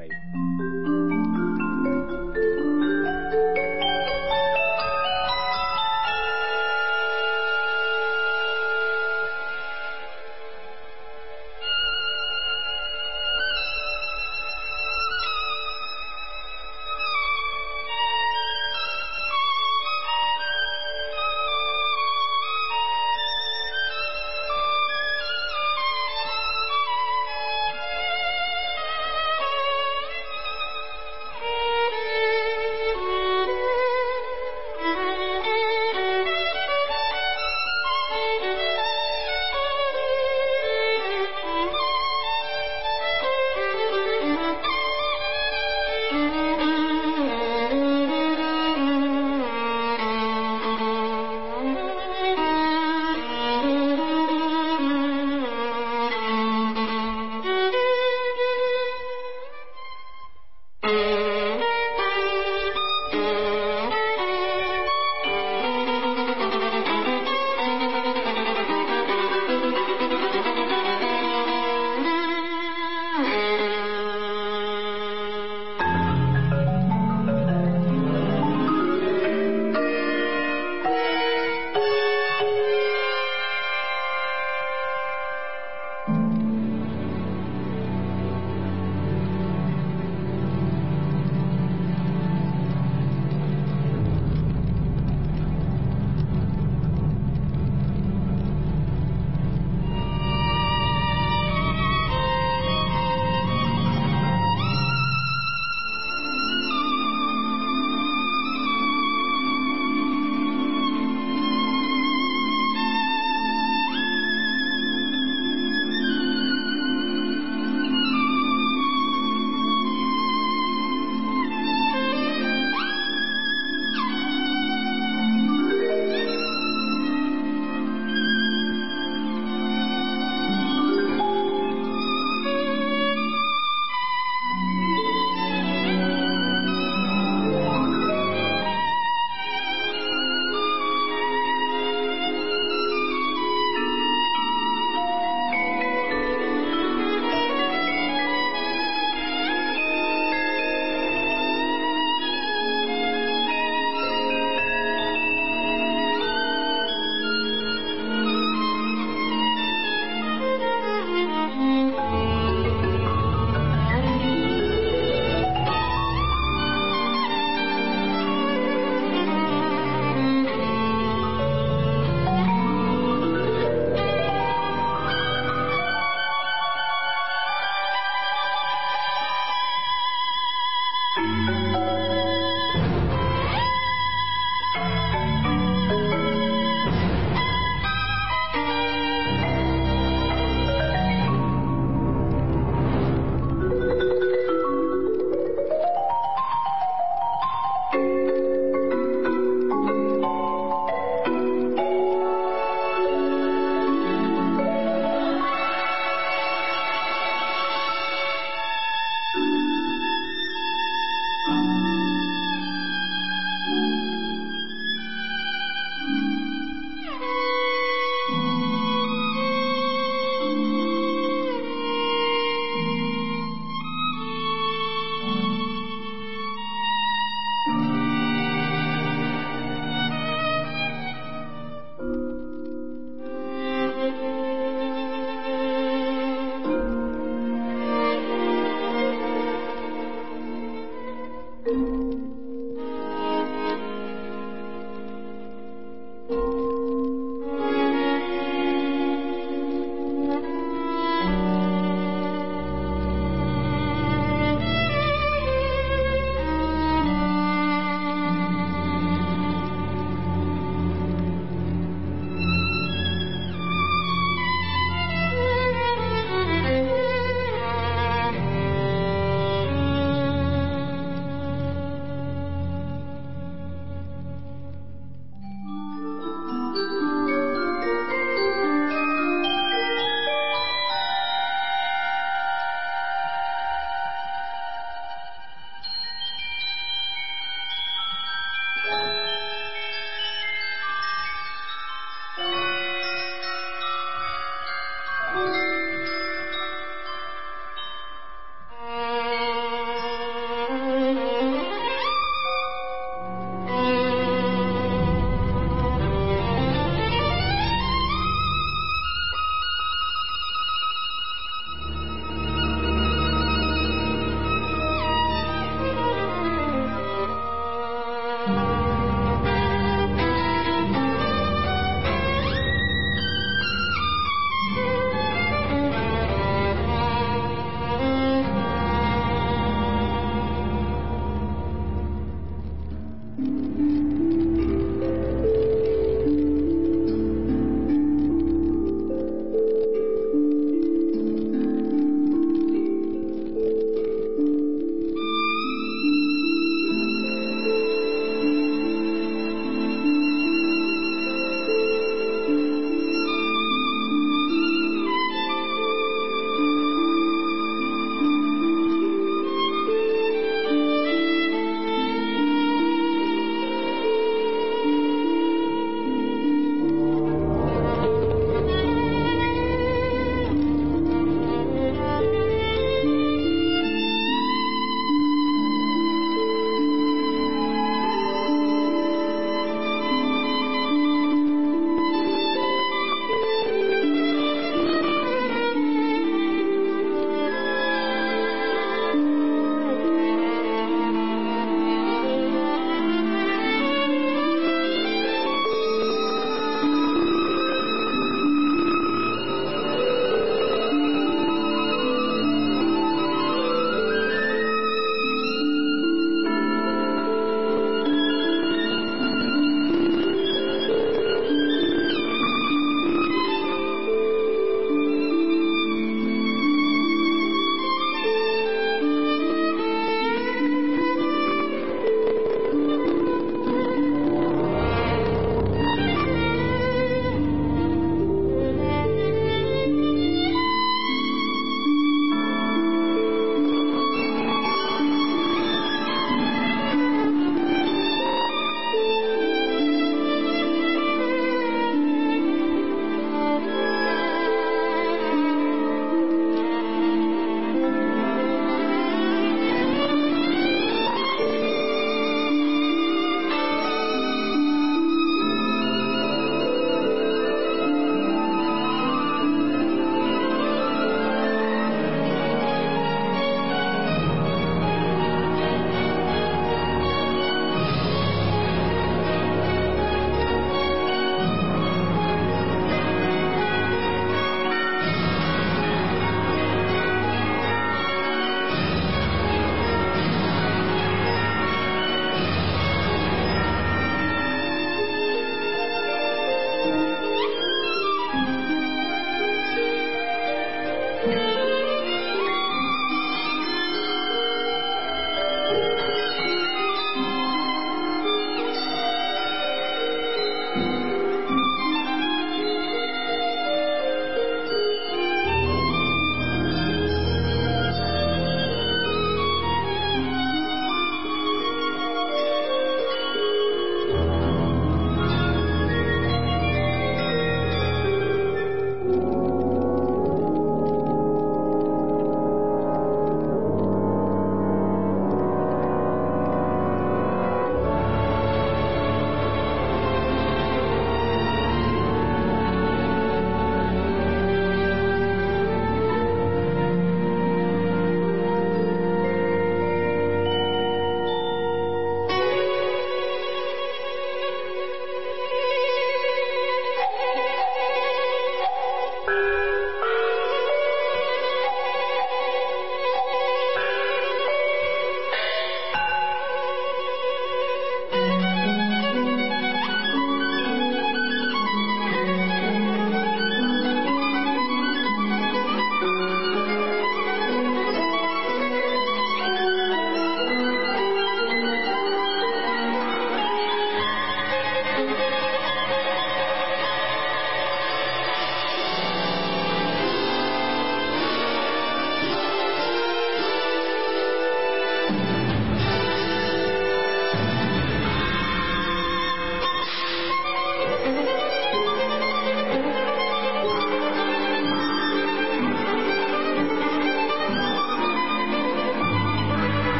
美。